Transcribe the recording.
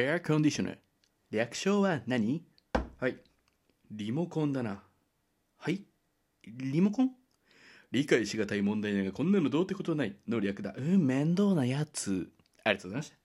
エアコンディショナー。略称は何？はい。リモコンだな。はい？リモコン？理解しがたい問題だがこんなのどうってことないの略だ。うん、面倒なやつ。ありがとうございました。